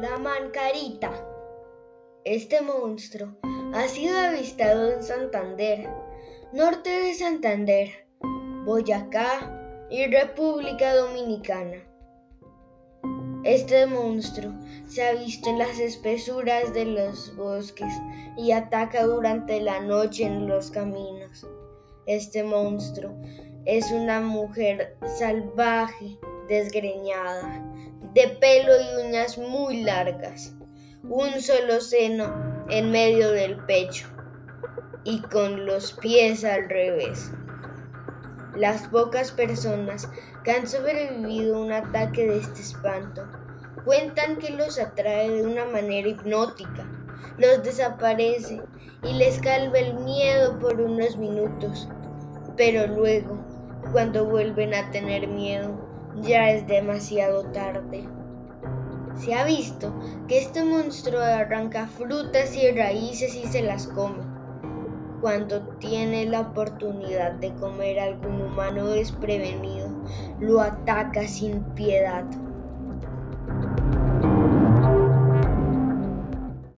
llaman Carita. Este monstruo ha sido avistado en Santander, norte de Santander, Boyacá y República Dominicana. Este monstruo se ha visto en las espesuras de los bosques y ataca durante la noche en los caminos. Este monstruo es una mujer salvaje, desgreñada, de pelo y uñas muy largas, un solo seno en medio del pecho y con los pies al revés. Las pocas personas que han sobrevivido a un ataque de este espanto cuentan que los atrae de una manera hipnótica, los desaparece y les calva el miedo por unos minutos, pero luego, cuando vuelven a tener miedo, ya es demasiado tarde. Se ha visto que este monstruo arranca frutas y raíces y se las come cuando tiene la oportunidad de comer a algún humano desprevenido, lo ataca sin piedad.